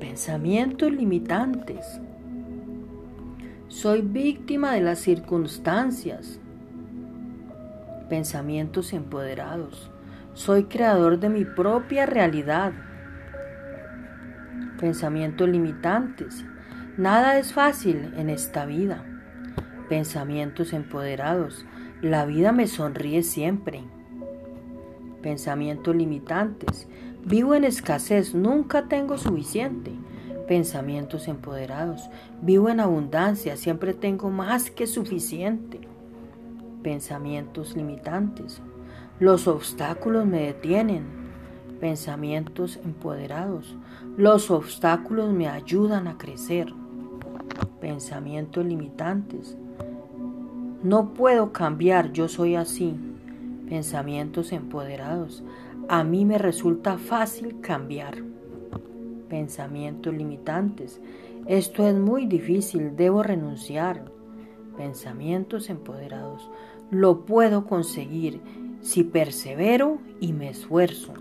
Pensamientos limitantes. Soy víctima de las circunstancias. Pensamientos empoderados. Soy creador de mi propia realidad. Pensamientos limitantes. Nada es fácil en esta vida. Pensamientos empoderados. La vida me sonríe siempre. Pensamientos limitantes. Vivo en escasez, nunca tengo suficiente. Pensamientos empoderados. Vivo en abundancia, siempre tengo más que suficiente. Pensamientos limitantes. Los obstáculos me detienen. Pensamientos empoderados. Los obstáculos me ayudan a crecer. Pensamientos limitantes. No puedo cambiar, yo soy así. Pensamientos empoderados. A mí me resulta fácil cambiar. Pensamientos limitantes. Esto es muy difícil, debo renunciar. Pensamientos empoderados. Lo puedo conseguir si persevero y me esfuerzo.